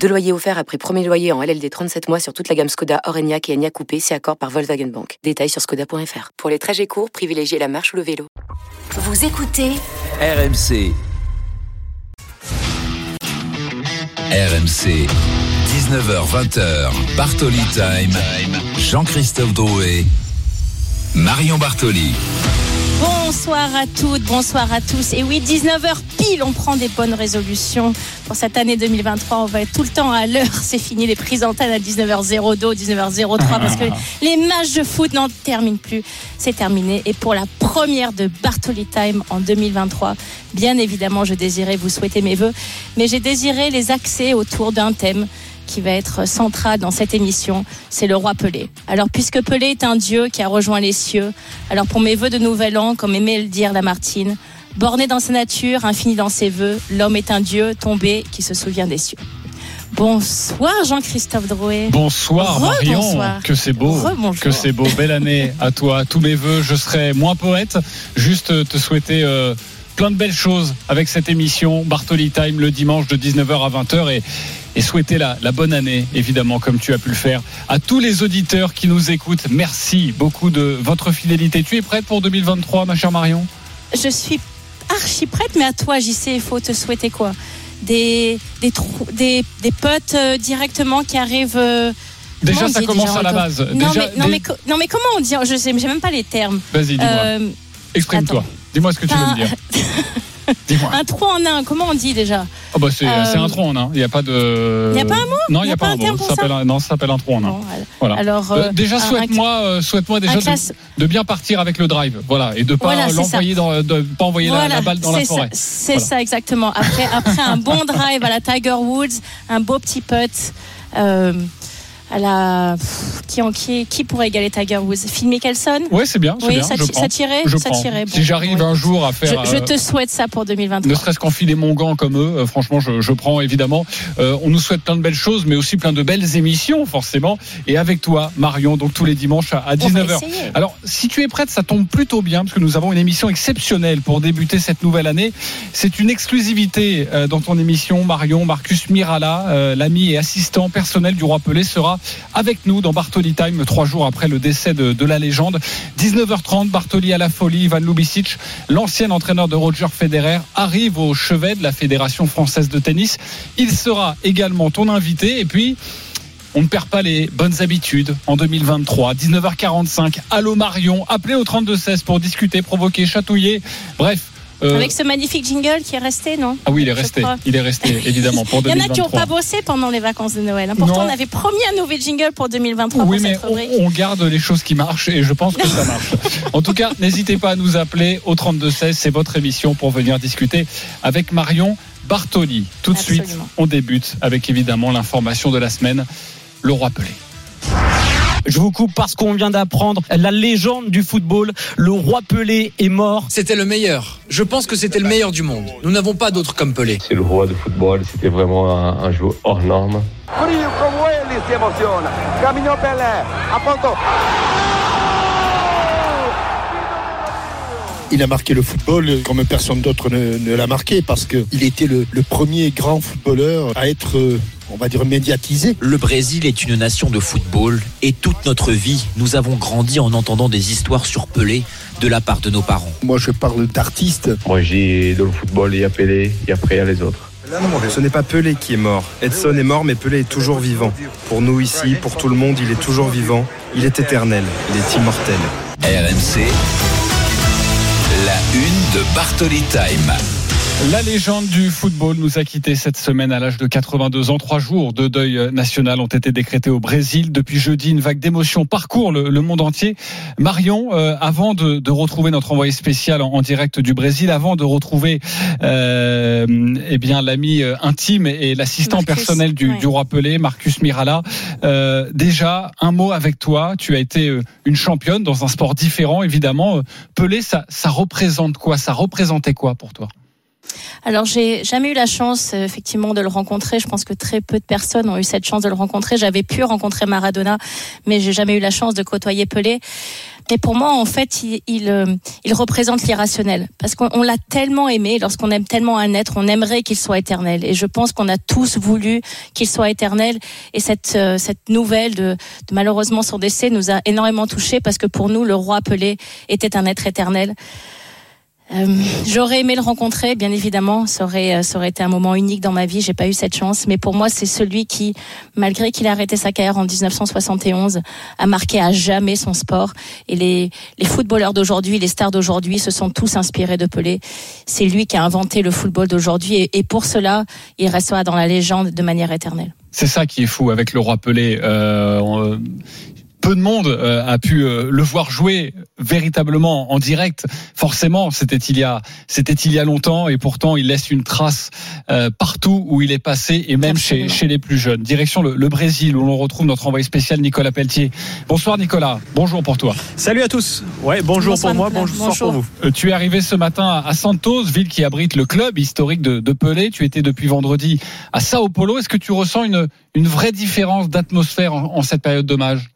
Deux loyers offerts après premier loyer en LLD 37 mois sur toute la gamme Skoda, Orenia et Enya Coupé, c'est accord par Volkswagen Bank. Détails sur skoda.fr. Pour les trajets courts, privilégiez la marche ou le vélo. Vous écoutez RMC. RMC. 19h20h. Bartoli Time. Jean-Christophe Drouet. Marion Bartoli. Bonsoir à toutes, bonsoir à tous. Et oui, 19h pile, on prend des bonnes résolutions pour cette année 2023. On va être tout le temps à l'heure. C'est fini les prises d'antenne à 19h02, 19h03 parce que les matchs de foot n'en terminent plus. C'est terminé. Et pour la première de Bartoli Time en 2023, bien évidemment, je désirais vous souhaiter mes voeux, mais j'ai désiré les axer autour d'un thème qui va être central dans cette émission, c'est le roi Pelé. Alors puisque Pelé est un dieu qui a rejoint les cieux, alors pour mes voeux de nouvel an, comme aimait le dire Lamartine, borné dans sa nature, infini dans ses voeux, l'homme est un dieu tombé qui se souvient des cieux. Bonsoir Jean-Christophe Drouet. Bonsoir Marion. Que c'est beau. Que c'est beau. Belle année à toi. Tous mes voeux. Je serai moins poète. Juste te souhaiter euh, plein de belles choses avec cette émission Bartoli Time le dimanche de 19h à 20h et, et souhaiter la, la, bonne année, évidemment, comme tu as pu le faire. À tous les auditeurs qui nous écoutent, merci beaucoup de votre fidélité. Tu es prête pour 2023, ma chère Marion? Je suis archi prête, mais à toi, JC, il faut te souhaiter quoi? Des, des, des, des potes euh, directement qui arrivent. Euh, déjà, ça commence déjà, à la base. Non, déjà, mais, non, mais, non, mais, comment on dit Je sais, j'ai même pas les termes. Vas-y, dis-moi. Euh, Exprime-toi. Dis-moi ce que tu veux me dire. Un trou en un, comment on dit déjà oh bah c'est, euh... un trou en un. Il n'y a pas de. Il n'y a pas un mot Non, il n'y a, a, pas un mot. Ça ça non, ça s'appelle un trou en un. Bon, voilà. Alors, euh, déjà, souhaite-moi, euh, souhaite-moi déjà de, de, bien partir avec le drive. Voilà. Et de ne pas voilà, l'envoyer dans, de pas envoyer voilà, la, la, balle dans la forêt. C'est ça, exactement. Après, après un bon drive à la Tiger Woods, un beau petit putt. Euh, à la qui, qui, qui pourrait égaler Tiger Woods? Phil Mickelson? Oui, c'est bien. C'est oui, bien. ça, je ça tirait. Je ça tirait. Bon, si j'arrive un jour à faire. Je, je, te souhaite ça pour 2023. Ne serait-ce qu'enfiler mon gant comme eux, euh, franchement, je, je, prends évidemment. Euh, on nous souhaite plein de belles choses, mais aussi plein de belles émissions, forcément. Et avec toi, Marion, donc tous les dimanches à, à 19h. Alors, si tu es prête, ça tombe plutôt bien, parce que nous avons une émission exceptionnelle pour débuter cette nouvelle année. C'est une exclusivité euh, dans ton émission, Marion. Marcus Mirala, euh, l'ami et assistant personnel du roi Pelé, sera avec nous dans Bartoli Time trois jours après le décès de, la légende. 19h30, Bartoli à la folie, Ivan Lubicic, l'ancien entraîneur de Roger Federer, arrive au chevet de la Fédération française de tennis. Il sera également ton invité et puis on ne perd pas les bonnes habitudes en 2023. 19h45, allô Marion, appelez au 32-16 pour discuter, provoquer, chatouiller. Bref, euh... Avec ce magnifique jingle qui est resté, non Ah oui, il est resté. Il est resté, évidemment, pour 2023. Il y en a qui n'ont pas bossé pendant les vacances de Noël. Pourtant, on avait promis un nouveau jingle pour 2023. Oui, pour mais cette on, on, garde les choses qui marchent et je pense que ça marche. en tout cas, n'hésitez pas à nous appeler au 32-16. C'est votre émission pour venir discuter avec Marion Bartoli. Tout de Absolument. suite, on débute avec évidemment l'information de la semaine, le roi Pelé. Je vous coupe parce qu'on vient d'apprendre la légende du football. Le roi Pelé est mort. C'était le meilleur. Je pense que c'était le meilleur du monde. Nous n'avons pas d'autre comme Pelé. C'est le roi du football. C'était vraiment un, un, joueur hors norme. Frio Pelé. Il a marqué le football comme personne d'autre ne, ne l'a marqué parce qu'il était le, le, premier grand footballeur à être, on va dire, médiatisé. Le Brésil est une nation de football et toute notre vie, nous avons grandi en entendant des histoires sur Pelé de la part de nos parents. Moi, je parle d'artistes. Moi, j'ai dans le football, il y a Pelé et après, il y a les autres. Ce n'est pas Pelé qui est mort. Edson est mort, mais Pelé est toujours vivant. Pour nous ici, pour tout le monde, il est toujours vivant. Il est éternel. Il est immortel. RMC, la une de Bartoli Time. La légende du football nous a quittés cette semaine à l'âge de 82 ans. Trois jours de deuil national ont été décrétés au Brésil. Depuis jeudi, une vague d'émotions parcourt le, le, monde entier. Marion, euh, avant de, de, retrouver notre envoyé spécial en, en, direct du Brésil, avant de retrouver euh, eh bien l'ami euh, intime et l'assistant personnel du, ouais. du, roi Pelé, Marcus Mirala, euh, déjà un mot avec toi. Tu as été une championne dans un sport différent, évidemment. Pelé, ça, ça représente quoi? Ça représentait quoi pour toi? Alors j'ai jamais eu la chance euh, effectivement de le rencontrer. Je pense que très peu de personnes ont eu cette chance de le rencontrer. J'avais pu rencontrer Maradona, mais j'ai jamais eu la chance de côtoyer Pelé. Mais pour moi, en fait, il, il, euh, il représente l'irrationnel. Parce qu'on l'a tellement aimé, lorsqu'on aime tellement un être, on aimerait qu'il soit éternel. Et je pense qu'on a tous voulu qu'il soit éternel. Et cette, euh, cette nouvelle de, de malheureusement son décès nous a énormément touchés parce que pour nous, le roi Pelé était un être éternel. Euh, J'aurais aimé le rencontrer, bien évidemment. Ça aurait, ça aurait été un moment unique dans ma vie. J'ai pas eu cette chance, mais pour moi, c'est celui qui, malgré qu'il a arrêté sa carrière en 1971, a marqué à jamais son sport. Et les, les footballeurs d'aujourd'hui, les stars d'aujourd'hui, se sont tous inspirés de Pelé. C'est lui qui a inventé le football d'aujourd'hui, et, pour cela, il restera dans la légende de manière éternelle. C'est ça qui est fou avec le roi Pelé. Euh, peu de monde euh, a pu euh, le voir jouer véritablement en direct. Forcément, c'était il y a c'était il y a longtemps et pourtant il laisse une trace euh, partout où il est passé et même chez, chez les plus jeunes. Direction le, le, Brésil où l'on retrouve notre envoyé spécial Nicolas Pelletier. Bonsoir Nicolas. Bonjour pour toi. Salut à tous. Ouais, bonjour, bonjour pour moi, bonjour, bonjour, pour vous. tu es arrivé ce matin à Santos, ville qui abrite le club historique de, de Pelé. Tu étais depuis vendredi à Sao Paulo. Est-ce que tu ressens une une vraie différence d'atmosphère en, en cette période d'hommage?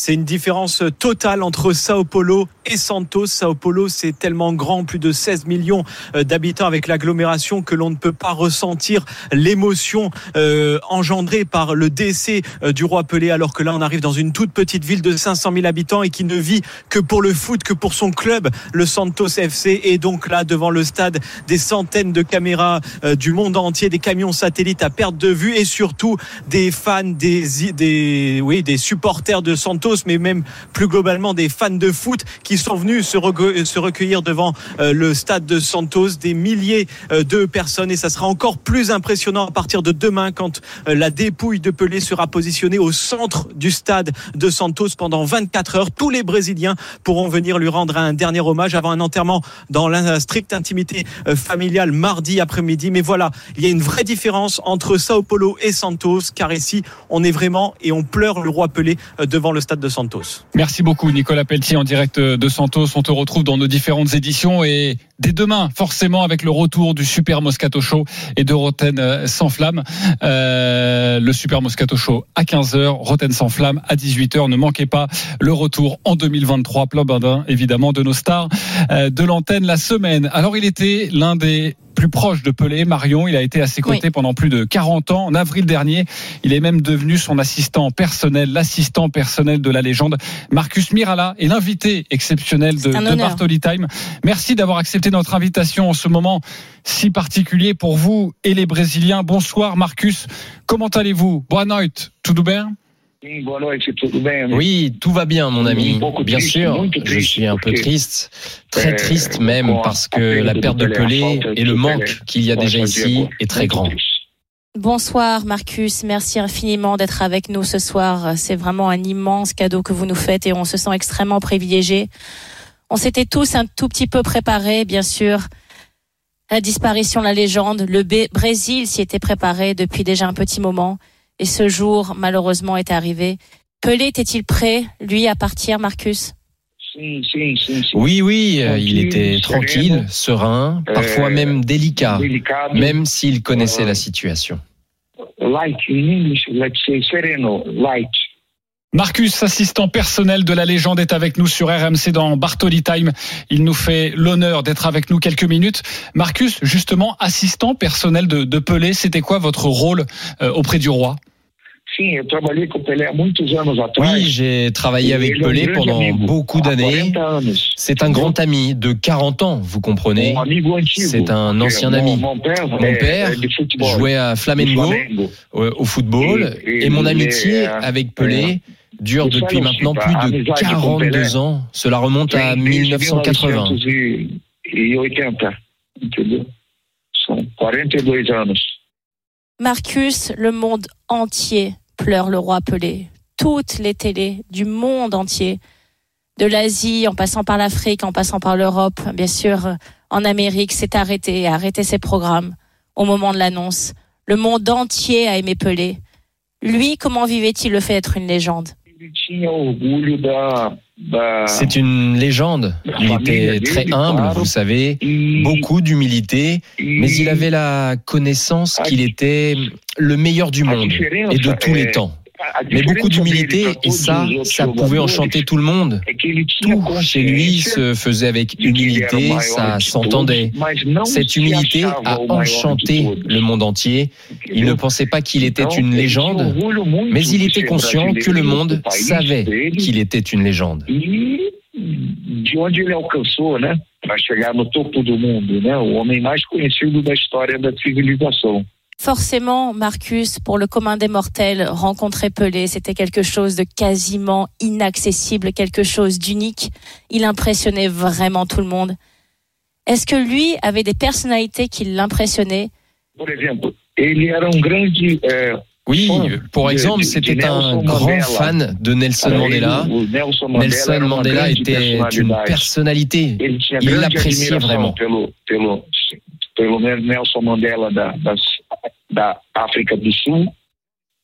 C'est une différence totale entre Sao Paulo et Santos. Sao Paulo, c'est tellement grand, plus de 16 millions euh, d'habitants avec l'agglomération que l'on ne peut pas ressentir l'émotion euh, engendrée par le décès euh, du roi Pelé, alors que là, on arrive dans une toute petite ville de 500 000 habitants et qui ne vit que pour le foot, que pour son club, le Santos FC. Et donc là, devant le stade, des centaines de caméras du monde entier, des camions satellites à perte de vue et surtout des fans, oui, des supporters de Santos mais même plus globalement des fans de foot qui sont venus se, se recueillir devant euh, le stade de Santos, des milliers euh, de personnes et ça sera encore plus impressionnant à partir de demain quand euh, la dépouille de Pelé sera positionnée au centre du stade de Santos pendant 24 heures. Tous les Brésiliens pourront venir lui rendre un dernier hommage avant un enterrement dans la stricte intimité familiale mardi après-midi. Mais voilà, il y a une vraie différence entre Sao Paulo et Santos car ici on est vraiment et on pleure le roi Pelé devant le stade de Santos. Merci beaucoup Nicolas Pelletier en direct de Santos. On te retrouve dans nos différentes éditions et dès demain forcément avec le retour du Super Moscato Show et de Roten sans flamme. Euh, le Super Moscato Show à 15h, Roten sans flamme à 18h. Ne manquez pas le retour en 2023, plein badin évidemment de nos stars euh, de l'antenne la semaine. Alors il était l'un des plus proche de Pelé, Marion. Il a été à ses côtés oui. pendant plus de 40 ans. En avril dernier, il est même devenu son assistant personnel, l'assistant personnel de la légende. Marcus Mirala est l'invité exceptionnel de, de Bartoli Time. Merci d'avoir accepté notre invitation en ce moment si particulier pour vous et les Brésiliens. Bonsoir Marcus, comment allez-vous? Boa noite, tudo bem oui, tout va bien, mon ami. Bien sûr, je suis un peu triste, très triste même, parce que la perte de Pelé et le manque qu'il y a déjà ici est très grand. Bonsoir Marcus, merci infiniment d'être avec nous ce soir. C'est vraiment un immense cadeau que vous nous faites et on se sent extrêmement privilégiés. On s'était tous un tout petit peu préparés, bien sûr. La disparition de la légende, le Brésil s'y était préparé depuis déjà un petit moment. Et ce jour, malheureusement, est arrivé. Pelé était-il prêt, lui, à partir, Marcus? Oui, oui, il était tranquille, serein, parfois même délicat, même s'il connaissait la situation. Marcus, assistant personnel de la légende, est avec nous sur RMC dans Bartoli Time. Il nous fait l'honneur d'être avec nous quelques minutes. Marcus, justement, assistant personnel de, Pelé, c'était quoi votre rôle euh, auprès du roi? Oui, j'ai travaillé avec Pelé pendant beaucoup d'années. C'est un grand ami de 40 ans, vous comprenez. C'est un ancien ami. Mon père jouait à Flamengo au football et mon amitié avec Pelé dure depuis maintenant plus de 42 ans. Cela remonte à 1980. 42 anos. Marcus, le monde entier pleure le roi Pelé. Toutes les télés du monde entier, de l'Asie en passant par l'Afrique, en passant par l'Europe, bien sûr, en Amérique, s'est arrêté, a arrêté ses programmes au moment de l'annonce. Le monde entier a aimé Pelé. Lui, comment vivait-il le fait d'être une légende? C'est une légende. Il était très humble, vous savez, beaucoup d'humilité, mais il avait la connaissance qu'il était le meilleur du monde et de tous les temps mais beaucoup d'humilité et ça, ça pouvait enchanter tout le monde. Tout chez lui se faisait avec humilité, ça s'entendait. Cette humilité a enchanté le monde entier. Il ne pensait pas qu'il était une légende, mais il était conscient que le monde savait qu'il était une légende. para chegar no topo do mundo, né, o homem mais conhecido da história da civilização. Forcément, Marcus, pour le commun des mortels, rencontrer Pelé, c'était quelque chose de quasiment inaccessible, quelque chose d'unique. Il impressionnait vraiment tout le monde. Est-ce que lui avait des personnalités qui l'impressionnaient? Oui, pour exemple, c'était un grand fan de Nelson Mandela. Nelson Mandela était une personnalité. Il l'appréciait vraiment. Nelson Mandela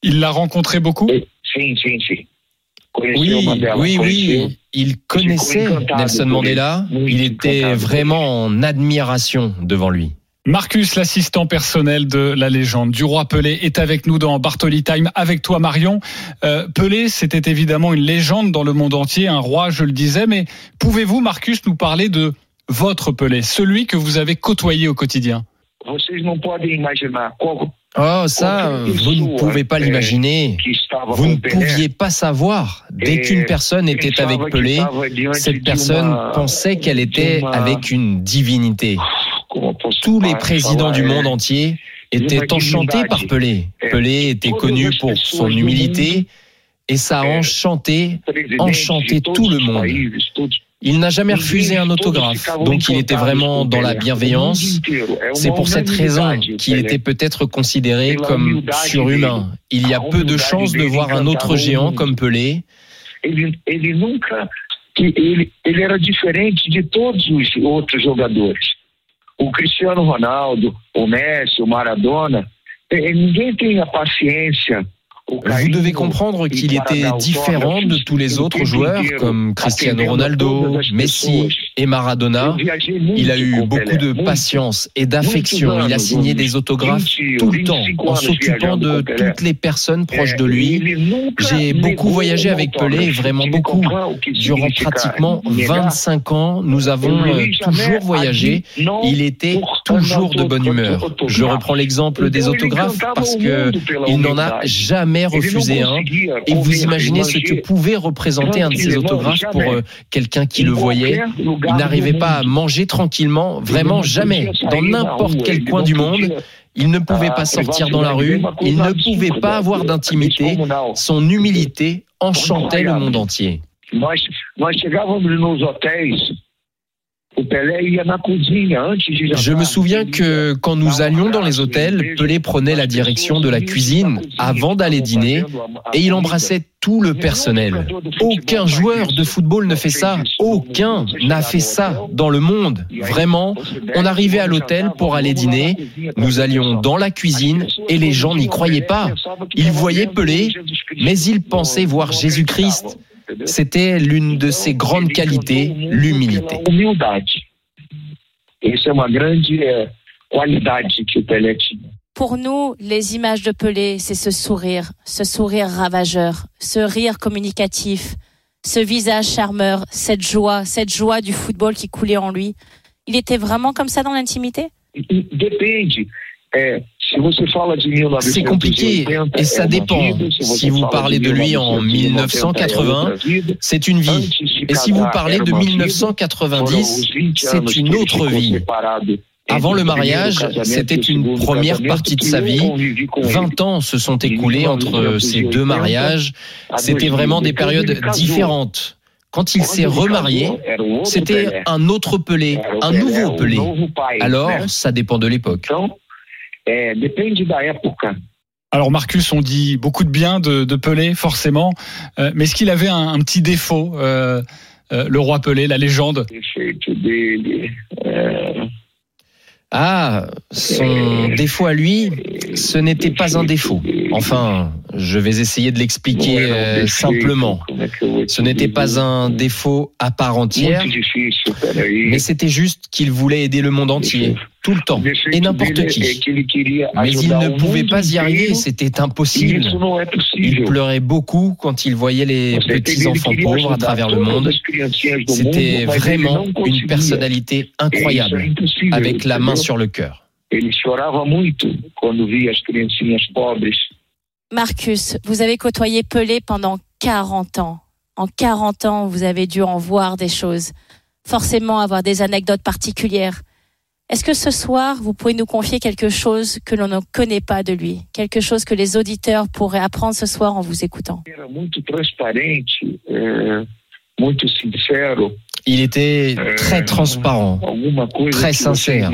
il l'a rencontré beaucoup? Oui, oui, oui. Il connaissait Nelson Mandela. Il était vraiment en admiration devant lui. Marcus, l'assistant personnel de la légende du roi Pelé, est avec nous dans Bartoli Time, avec toi Marion. Euh, Pelé, c'était évidemment une légende dans le monde entier, un roi, je le disais, mais pouvez-vous, Marcus, nous parler de votre Pelé, celui que vous avez côtoyé au quotidien? Oh, ça, vous ne pouvez pas l'imaginer. Vous ne pouviez pas savoir. Dès qu'une personne était avec Pelé, cette personne pensait qu'elle était avec une divinité. Tous les présidents du monde entier étaient enchantés par Pelé. Pelé était connu pour son humilité et ça a enchanté, enchanté tout le monde. Il n'a jamais refusé un autographe, donc il était vraiment dans la bienveillance. C'est pour cette raison qu'il était peut-être considéré comme surhumain. Il y a peu de chances de voir un autre géant comme Pelé. Ele era diferente de todos os outros jogadores. O Cristiano Ronaldo, o Messi, o Maradona, ninguém tem a paciência vous devez comprendre qu'il était différent de tous les autres joueurs comme Cristiano Ronaldo, Messi et Maradona. Il a eu beaucoup de patience et d'affection. Il a signé des autographes tout le temps en s'occupant de toutes les personnes proches de lui. J'ai beaucoup voyagé avec Pelé, vraiment beaucoup. Durant pratiquement 25 ans, nous avons euh, toujours voyagé. Il était toujours de bonne humeur. Je reprends l'exemple des autographes parce que il n'en a jamais refusé un. Et vous imaginez ce que pouvait représenter un de ces autographes pour euh, quelqu'un qui le voyait. Il n'arrivait pas à manger tranquillement, vraiment jamais, dans n'importe quel coin du monde. Il ne pouvait pas sortir dans la rue, il ne pouvait pas avoir d'intimité. Son humilité enchantait le monde entier. Je me souviens que quand nous allions dans les hôtels, Pelé prenait la direction de la cuisine avant d'aller dîner et il embrassait tout le personnel. Aucun joueur de football ne fait ça. Aucun n'a fait ça dans le monde. Vraiment, on arrivait à l'hôtel pour aller dîner. Nous allions dans la cuisine et les gens n'y croyaient pas. Ils voyaient Pelé, mais ils pensaient voir Jésus-Christ. C'était l'une de ses grandes qualités, l'humilité. Pour nous, les images de Pelé, c'est ce sourire, ce sourire ravageur, ce rire communicatif, ce visage charmeur, cette joie, cette joie du football qui coulait en lui. Il était vraiment comme ça dans l'intimité c'est compliqué et ça dépend. Si vous parlez de lui en 1980, c'est une vie. Et si vous parlez de 1990, c'est une autre vie. Avant le mariage, c'était une première partie de sa vie. 20 ans se sont écoulés entre ces deux mariages. C'était vraiment des périodes différentes. quand il s'est remarié, c'était un autre Pelé, un nouveau Pelé. Alors, ça dépend de l'époque. Alors Marcus, on dit beaucoup de bien de, de Pelé, forcément, euh, mais est-ce qu'il avait un, un petit défaut, euh, euh, le roi Pelé, la légende? Ah, son défaut à lui, ce n'était pas un défaut. Enfin, je vais essayer de l'expliquer euh, simplement. Ce n'était pas un défaut à part entière, mais c'était juste qu'il voulait aider le monde entier, tout le temps, et n'importe qui. Mais il ne pouvait pas y arriver, c'était impossible. Il pleurait beaucoup quand il voyait les petits enfants pauvres à travers le monde. C'était vraiment une personnalité incroyable, avec la main sur le cœur. Marcus, vous avez côtoyé Pelé pendant 40 ans. En 40 ans, vous avez dû en voir des choses, forcément avoir des anecdotes particulières. Est-ce que ce soir, vous pouvez nous confier quelque chose que l'on ne connaît pas de lui, quelque chose que les auditeurs pourraient apprendre ce soir en vous écoutant? Il était très transparent, très sincère.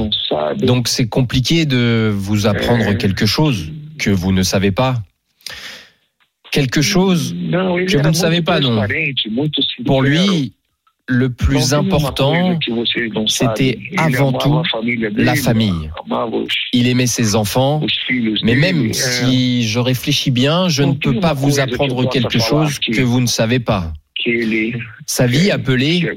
Donc c'est compliqué de vous apprendre quelque chose que vous ne savez pas. Quelque chose que vous ne savez pas, non. Pour lui, le plus important, c'était avant tout la famille. Il aimait ses enfants, mais même si je réfléchis bien, je ne peux pas vous apprendre quelque chose que vous ne savez pas. Sa vie appelée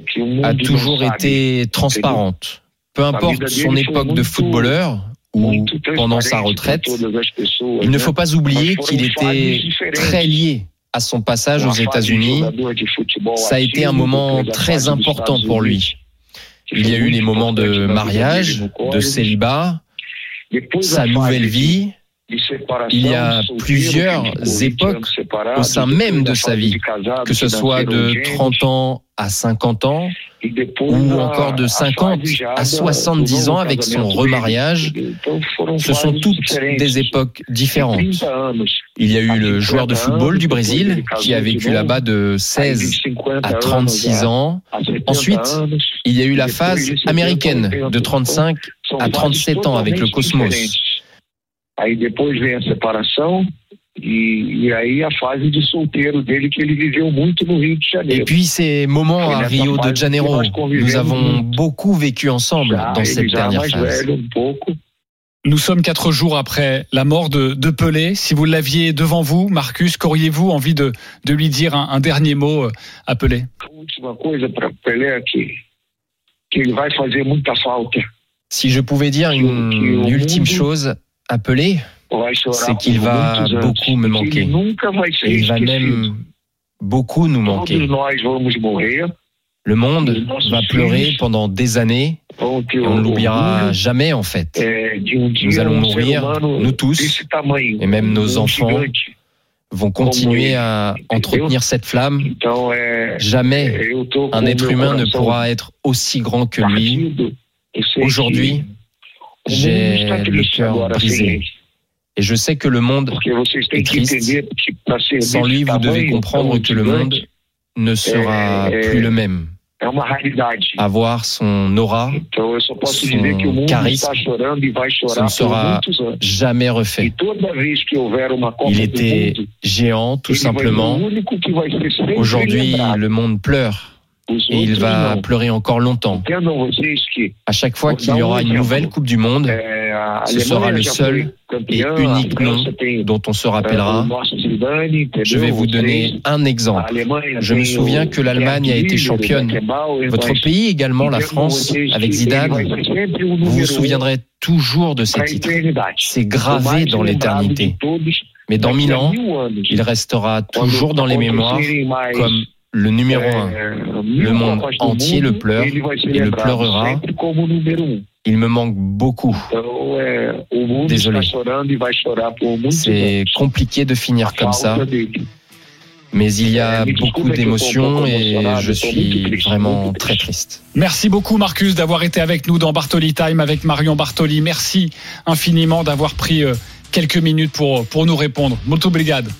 a toujours été transparente. Peu importe son époque de footballeur, ou pendant sa retraite, il ne faut pas oublier qu'il était très lié à son passage aux États-Unis. Ça a été un moment très important pour lui. Il y a eu les moments de mariage, de célibat, sa nouvelle vie. Il y a plusieurs époques au sein même de sa vie, que ce soit de 30 ans à 50 ans, ou encore de 50 à 70 ans avec son remariage. Ce sont toutes des époques différentes. Il y a eu le joueur de football du Brésil qui a vécu là-bas de 16 à 36 ans. Ensuite, il y a eu la phase américaine de 35 à 37 ans avec le Cosmos. Et puis ces moments à Rio de Janeiro, nous avons beaucoup vécu ensemble dans cette dernière phase. Nous sommes quatre jours après la mort de, de Pelé. Si vous l'aviez devant vous, Marcus, qu'auriez-vous envie de, de, lui dire un, un, dernier mot à Pelé? Si je pouvais dire une ultime chose à Pelé, c'est qu'il va beaucoup me manquer. il va même beaucoup nous manquer. Le monde va pleurer pendant des années et on ne l'oubliera jamais en fait. Nous allons mourir, nous tous, et même nos enfants vont continuer à entretenir cette flamme. Jamais un être humain ne pourra être aussi grand que lui. Aujourd'hui, j'ai le cœur brisé. Et je sais que le monde est triste. Sans lui, vous devez comprendre que le monde ne sera plus le même. Avoir son aura, son charisme, ça ne sera jamais refait. Il était géant, tout simplement. Aujourd'hui, le monde pleure. Et il va pleurer encore longtemps. À chaque fois qu'il y aura une nouvelle Coupe du Monde, ce sera le seul et unique nom dont on se rappellera. Je vais vous donner un exemple. Je me souviens que l'Allemagne a été championne. Votre pays également, la France, avec Zidane, vous vous souviendrez toujours de ces titres. C'est gravé dans l'éternité. Mais dans mille ans, il restera toujours dans les mémoires comme le numéro un. Le monde entier le pleure et le pleurera. Il me manque beaucoup. Désolé. C'est compliqué de finir comme ça. Mais il y a beaucoup d'émotions et je suis vraiment très triste. Merci beaucoup Marcus d'avoir été avec nous dans Bartoli Time avec Marion Bartoli. Merci infiniment d'avoir pris euh, quelques minutes pour, pour nous répondre. Molto obrigado.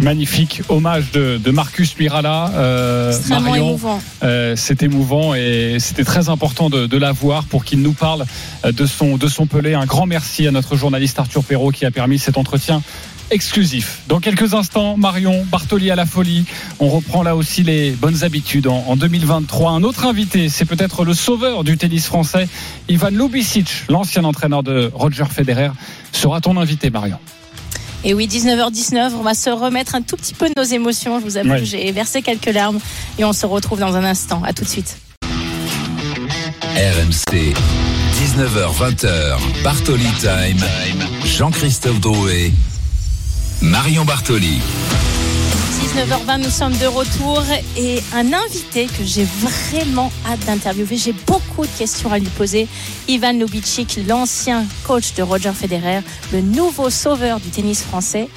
Magnifique hommage de, de Marcus Mirala. Euh, Marion, émouvant. Euh, c'est émouvant et c'était très important de, de l'avoir pour qu'il nous parle euh, de son, de son Pelé. Un grand merci à notre journaliste Arthur Perrault qui a permis cet entretien exclusif. Dans quelques instants, Marion Bartoli à la folie. On reprend là aussi les bonnes habitudes. En, en 2023, un autre invité, c'est peut-être le sauveur du tennis français, Ivan Lubicic, l'ancien entraîneur de Roger Federer, sera ton invité, Marion. Et oui, 19h19, on va se remettre un tout petit peu de nos émotions. Je vous avoue Ouais. que j'ai versé quelques larmes et on se retrouve dans un instant. À tout de suite. RMC, 19h20h, Bartoli Time, Jean-Christophe Drouet, Marion Bartoli. 19h20, nous sommes de retour et un invité que j'ai vraiment hâte d'interviewer. J'ai beaucoup de questions à lui poser. Ivan Lubicic, l'ancien coach de Roger Federer, le nouveau sauveur du tennis français.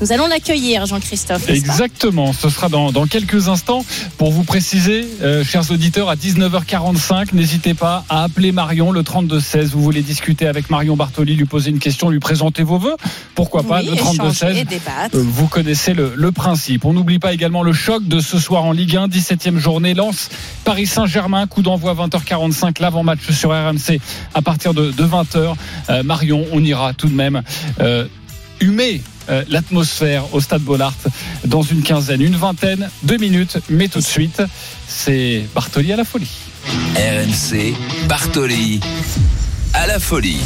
Nous allons l'accueillir, Jean-Christophe. Exactement, ce sera dans, dans quelques instants. Pour vous préciser, euh, chers auditeurs, à 19h45, n'hésitez pas à appeler Marion le 32-16. Vous voulez discuter avec Marion Bartoli, lui poser une question, lui présenter vos voeux Pourquoi pas Oui, le 32-16 échanger, débattre. Euh, Vous connaissez le, le principe. On n'oublie pas également le choc de ce soir en Ligue 1, 17e journée. Lance Paris Saint-Germain, coup d'envoi 20h45, l'avant-match sur RMC à partir de, de 20h. Euh, Marion, on ira tout de même euh, humer euh, l'atmosphère au stade Bollard dans une quinzaine, une vingtaine de minutes. Mais tout de suite, c'est Bartoli à la folie. RMC, Bartoli, à la folie.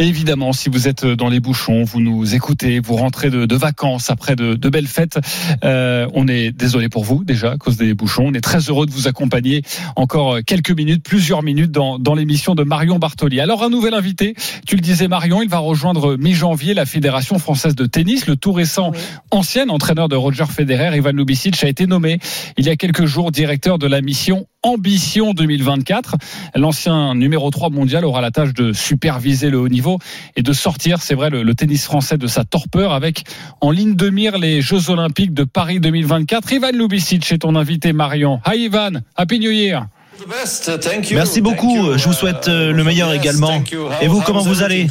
Et évidemment, si vous êtes dans les bouchons, vous nous écoutez, vous rentrez de, de vacances après de, de belles fêtes, euh, on est désolé pour vous déjà à cause des bouchons. On est très heureux de vous accompagner encore quelques minutes, plusieurs minutes dans, dans l'émission de Marion Bartoli. Alors un nouvel invité, tu le disais Marion, il va rejoindre mi-janvier la Fédération française de tennis. Le tout récent ancien entraîneur de Roger Federer, Ivan Lubicic, a été nommé il y a quelques jours directeur de la mission Ambition 2024. L'ancien numéro 3 mondial aura la tâche de superviser le haut niveau et de sortir, c'est vrai, le, le tennis français de sa torpeur avec en ligne de mire les Jeux Olympiques de Paris 2024. Ivan Lubicic est ton invité Marion. Hi Ivan, Happy New Year. Merci beaucoup. Je vous souhaite euh, le meilleur également. Et vous, comment vous allez?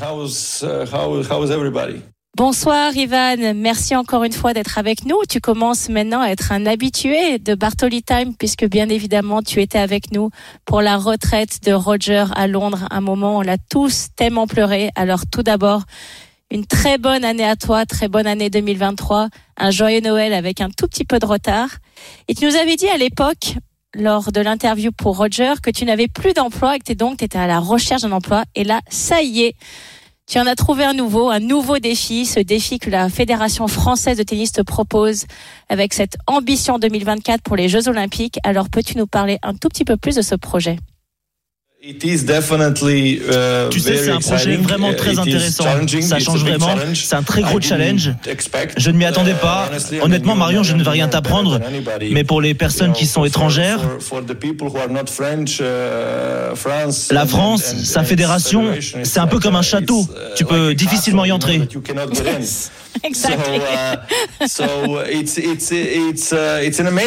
Bonsoir Ivan, merci encore une fois d'être avec nous. Tu commences maintenant à être un habitué de Bartoli Time puisque bien évidemment tu étais avec nous pour la retraite de Roger à Londres, un moment on l'a tous tellement pleuré. Alors tout d'abord, une très bonne année à toi, très bonne année 2023, un joyeux Noël avec un tout petit peu de retard. Et tu nous avais dit à l'époque, lors de l'interview pour Roger, que tu n'avais plus d'emploi et que donc tu étais à la recherche d'un emploi. Et là, ça y est, tu en as trouvé un nouveau, un nouveau défi, ce défi que la Fédération française de tennis te propose avec cette ambition 2024 pour les Jeux Olympiques. Alors peux-tu nous parler un tout petit peu plus de ce projet? Tu sais, c'est un projet vraiment très intéressant. Ça change vraiment. C'est un très gros challenge. Je ne m'y attendais pas. Honnêtement, Marion, je ne vais rien t'apprendre. Mais pour les personnes qui sont étrangères, la France, sa fédération, c'est un peu comme un château. Tu peux difficilement y entrer. Exactly.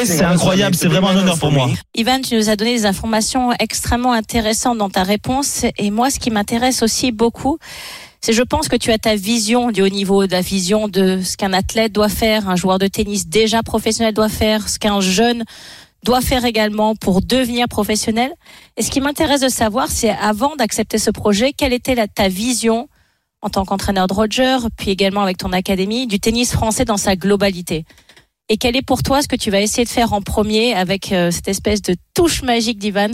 C'est incroyable, c'est vraiment un honneur pour moi. Ivan, tu nous as donné des informations extrêmement intéressantes dans ta réponse. Et moi, ce qui m'intéresse aussi beaucoup, c'est je pense que tu as ta vision du haut niveau, la vision de ce qu'un athlète doit faire, un joueur de tennis déjà professionnel doit faire, ce qu'un jeune doit faire également pour devenir professionnel. Et ce qui m'intéresse de savoir, c'est avant d'accepter ce projet, quelle était la, ta vision en tant qu'entraîneur de Roger, puis également avec ton académie, du tennis français dans sa globalité Et quel est pour toi ce que tu vas essayer de faire en premier avec euh, cette espèce de touche magique d'Ivan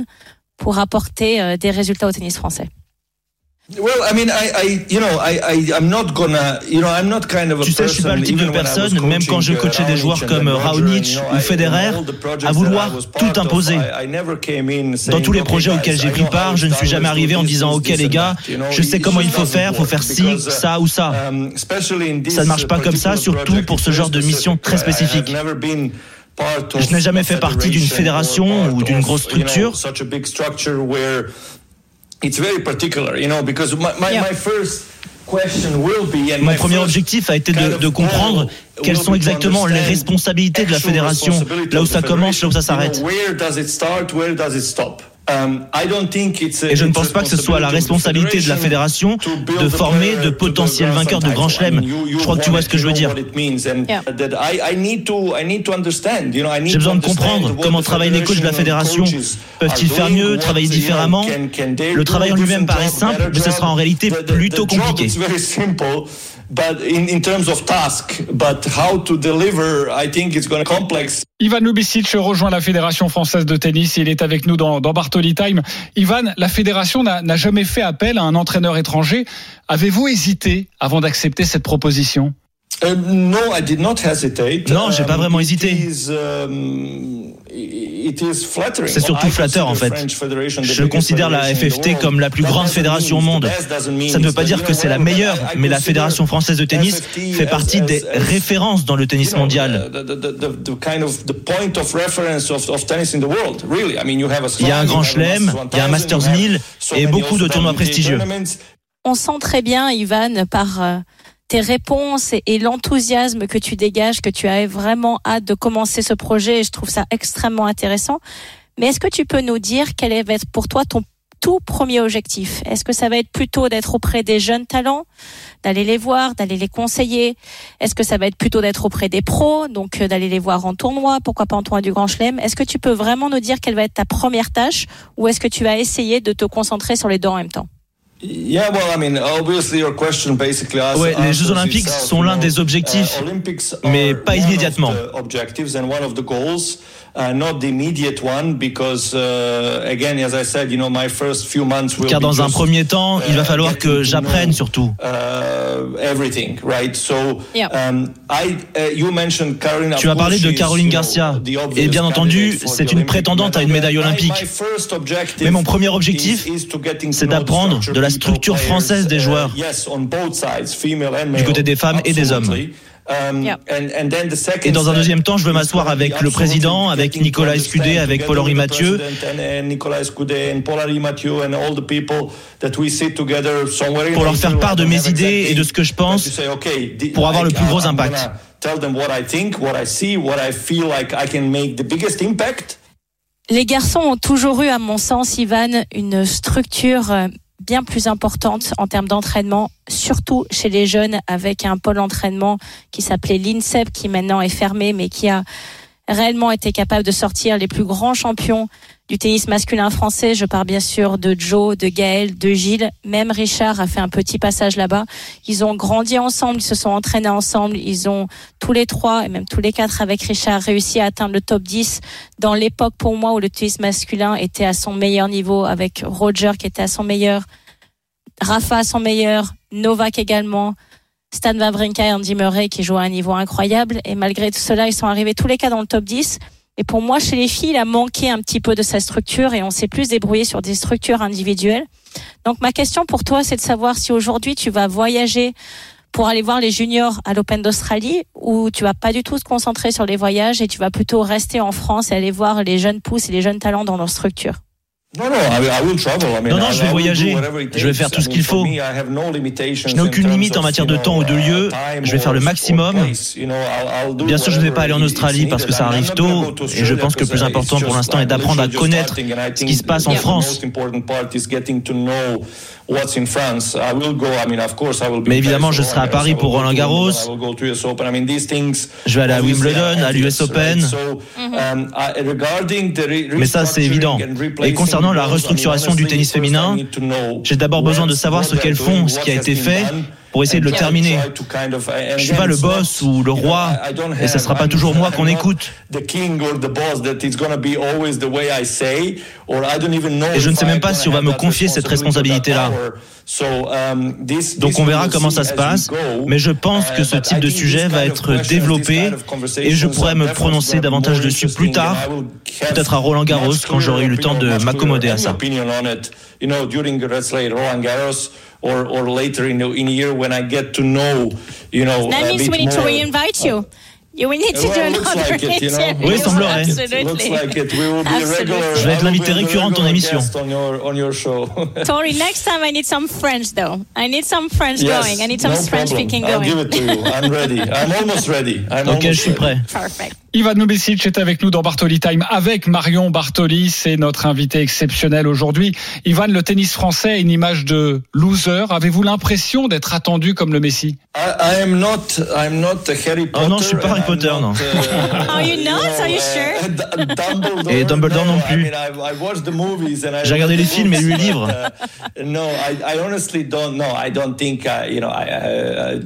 pour apporter euh, des résultats au tennis français Tu sais, je suis pas le type de personne, même quand je coachais des joueurs comme Raonic ou Federer, à vouloir tout imposer. Dans tous les projets auxquels j'ai pris part, je ne suis jamais arrivé en disant OK les gars, je sais comment il faut faire, faut faire ci, ça ou ça. Ça ne marche pas comme ça, surtout pour ce genre de mission très spécifique. Je n'ai jamais fait partie d'une fédération ou d'une grosse structure. Mon premier objectif a été de, de comprendre quelles sont exactement les responsabilités de la fédération, là où ça commence, là où ça s'arrête. Et je ne pense pas que ce soit la responsabilité de la fédération de former de potentiels vainqueurs de Grand Chelem. Je crois que tu vois ce que je veux dire. J'ai besoin de comprendre comment travaillent les coachs de la fédération. Peuvent-ils faire mieux, travailler différemment? Le travail en lui-même paraît simple, mais ce sera en réalité plutôt compliqué. But in, terms of task, but how to deliver, I think it's going to complex. Ivan Lubicic rejoint la Fédération française de tennis il est avec nous dans, dans Bartoli Time. Ivan, la Fédération n'a jamais fait appel à un entraîneur étranger. Avez-vous hésité avant d'accepter cette proposition? Uh, Non, j'ai pas vraiment hésité. C'est surtout flatteur en fait. Je considère la FFT comme la plus grande fédération au monde. Ça ne veut pas dire que c'est la meilleure, mais la Fédération française de tennis fait partie des références dans le tennis mondial. Il y a un grand chelem, il y a un Masters 1000 et beaucoup de tournois prestigieux. On sent très bien, Ivan, par euh, tes réponses et, l'enthousiasme que tu dégages, que tu as vraiment hâte de commencer ce projet. Et je trouve ça extrêmement intéressant. Mais est-ce que tu peux nous dire quel va être pour toi ton tout premier objectif? Est-ce que ça va être plutôt d'être auprès des jeunes talents, d'aller les voir, d'aller les conseiller? Est-ce que ça va être plutôt d'être auprès des pros, donc euh, d'aller les voir en tournoi, pourquoi pas en tournoi du Grand Chelem? Est-ce que tu peux vraiment nous dire quelle va être ta première tâche ou est-ce que tu vas essayer de te concentrer sur les deux en même temps? Yeah, well, I mean, obviously your question basically ouais, les Jeux Olympiques sont l'un des objectifs, uh, mais pas immédiatement. Car dans un premier temps, il va uh, falloir que j'apprenne surtout. Uh, um, uh, tu as parlé de Caroline Garcia, et bien entendu, c'est une prétendante à une médaille olympique. Mais mon premier objectif, c'est d'apprendre de la structure française des joueurs, du côté des femmes et des hommes. Um, Et dans un deuxième temps, je veux m'asseoir avec le président, avec Nicolas Escudé, avec Paul-Henri Mathieu, pour leur faire part de mes idées et de ce que je pense, pour avoir le plus gros impact. Les garçons ont toujours eu, à mon sens, Ivan, une structure euh, bien plus importante en termes d'entraînement, surtout chez les jeunes, avec un pôle d'entraînement qui s'appelait l'INSEP, qui maintenant est fermé, mais qui a réellement été capable de sortir les plus grands champions du tennis masculin français. Je parle bien sûr de Joe, de Gaël, de Gilles. Même Richard a fait un petit passage là-bas. Ils ont grandi ensemble, ils se sont entraînés ensemble. Ils ont tous les trois, et même tous les quatre avec Richard, réussi à atteindre le top 10 dans l'époque pour moi où le tennis masculin était à son meilleur niveau avec Roger qui était à son meilleur, Rafa à son meilleur, Novak également. Stan Wawrinka et Andy Murray qui jouent à un niveau incroyable. Et malgré tout cela, ils sont arrivés tous les quatre dans le top 10. Et pour moi, chez les filles, il a manqué un petit peu de sa structure et on s'est plus débrouillé sur des structures individuelles. Donc ma question pour toi, c'est de savoir si aujourd'hui tu vas voyager pour aller voir les juniors à l'Open d'Australie ou tu vas pas du tout te concentrer sur les voyages et tu vas plutôt rester en France et aller voir les jeunes pousses et les jeunes talents dans leur structure. Non, non, je vais voyager. Je vais faire tout ce qu'il faut. Je n'ai aucune limite en matière de temps ou de lieu. Je vais faire le maximum. Bien sûr, je ne vais pas aller en Australie parce que ça arrive tôt. Et je pense que le plus important pour l'instant est d'apprendre à connaître ce qui se passe en France. Mais évidemment, je serai à Paris pour Roland Garros. Je vais aller à Wimbledon, à l'US Open. Um, Mais ça, c'est évident. Et concernant la restructuration du tennis féminin, j'ai d'abord besoin de savoir ce qu'elles font, ce qui a été fait pour essayer de le terminer. Je suis pas le boss ou le roi et ce sera pas toujours moi qu'on écoute. Et je ne sais même pas si on va me confier cette responsabilité-là. Um, Donc on verra comment ça se passe, mais je pense que ce type de sujet va être développé et je pourrais me prononcer davantage dessus plus tard, peut-être à Roland Garros quand j'aurai eu le temps de m'accommoder à ça. Or or later in the, in the year when I get to know, you know. That means we need to reinvite you. You we need to do another like it, you know? Oui, semblerait. Like Je vais être l'invité récurrent de ton émission. On your, on your show. Tori, next time I need some French though. I need some French yes, going. I need some no French speaking going. I'll give it to you. I'm ready. I'm almost ready. I'm ok, je suis prêt. Perfect. Ivan Nubesic est avec nous dans Bartoli Time avec Marion Bartoli. C'est notre invité exceptionnel aujourd'hui. Ivan, le tennis français a une image de loser. Avez-vous l'impression d'être attendu comme le Messi? I, am not, I'm not Harry Potter. Oh non, je suis pas Harry Potter, non. Uh, Are you not? Are you sure? Uh, et Dumbledore non plus. J'ai regardé les films et lu les livres. Uh, no, I, I honestly don't know. I don't think, uh, you know, I,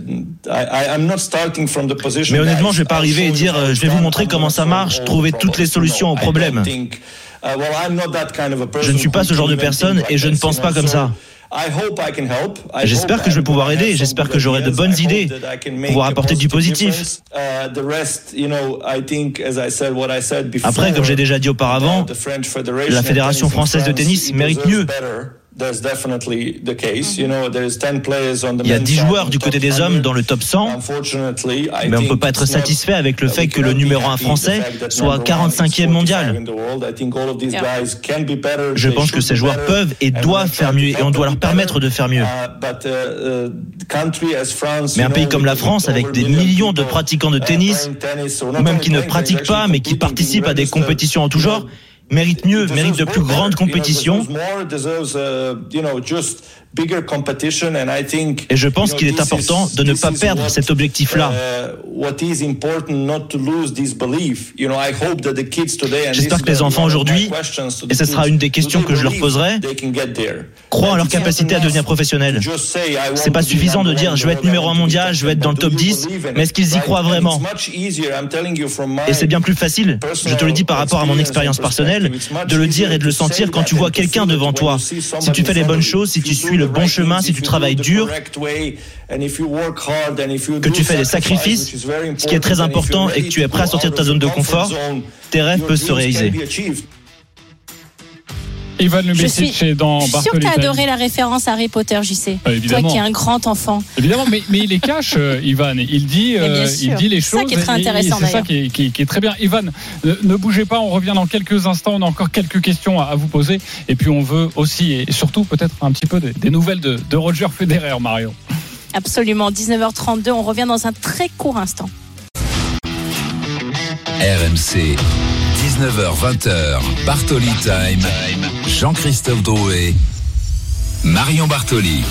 I, I'm not starting from the position. Mais honnêtement, je vais pas arriver et dire, euh, je vais vous montrer comment ça marche, trouver toutes les solutions aux problèmes. Je ne suis pas ce genre de personne et je ne pense pas comme ça. J'espère que je vais pouvoir aider, j'espère que j'aurai de bonnes idées, pouvoir apporter du positif. Après, comme j'ai déjà dit auparavant, la Fédération française de tennis mérite mieux. Il y a 10 joueurs du côté des hommes dans le top 100, mais on ne peut pas être satisfait avec le fait que le numéro 1 français soit 45e mondial. Je pense que ces joueurs peuvent et doivent faire mieux et on doit leur permettre de faire mieux. Uh, uh, mais un pays comme la France, avec des millions de pratiquants de tennis, ou même qui ne pratiquent pas mais qui participent à des compétitions en tout genre, mérite mieux, mérite de plus grandes compétitions. Et je pense qu'il est important de ne pas perdre cet objectif-là. J'espère que les enfants aujourd'hui, et ce sera une des questions que je leur poserai, croient en leur capacité à devenir professionnels. C'est pas suffisant de dire je vais être numéro un mondial, je vais être dans le top 10, mais est-ce qu'ils y croient vraiment? Et c'est bien plus facile, je te le dis par rapport à mon expérience personnelle, de le dire et de le sentir quand tu vois quelqu'un devant toi. Si tu fais les bonnes choses, si tu suis le bon chemin, si tu travailles dur, que tu fais des sacrifices, ce qui est très important et que tu es prêt à sortir de ta zone de confort, tes rêves peuvent se réaliser. Ivan je suis, dans je suis sûr que tu as adoré la référence Harry Potter, JC. Ah, Toi qui es un grand enfant. Évidemment, mais, mais il les cache, euh, Ivan. Il dit, euh, il dit les choses. C'est ça qui est très intéressant. C'est ça qui est, qui, est, très bien. Ivan, ne, bougez pas, on revient dans quelques instants. On a encore quelques questions à, vous poser. Et puis on veut aussi, et surtout peut-être un petit peu des, nouvelles de, de Roger Federer, Mario. Absolument. 19h32, on revient dans un très court instant. RMC. 19h20h, Bartoli Time. Jean-Christophe Drouet, Marion Bartoli.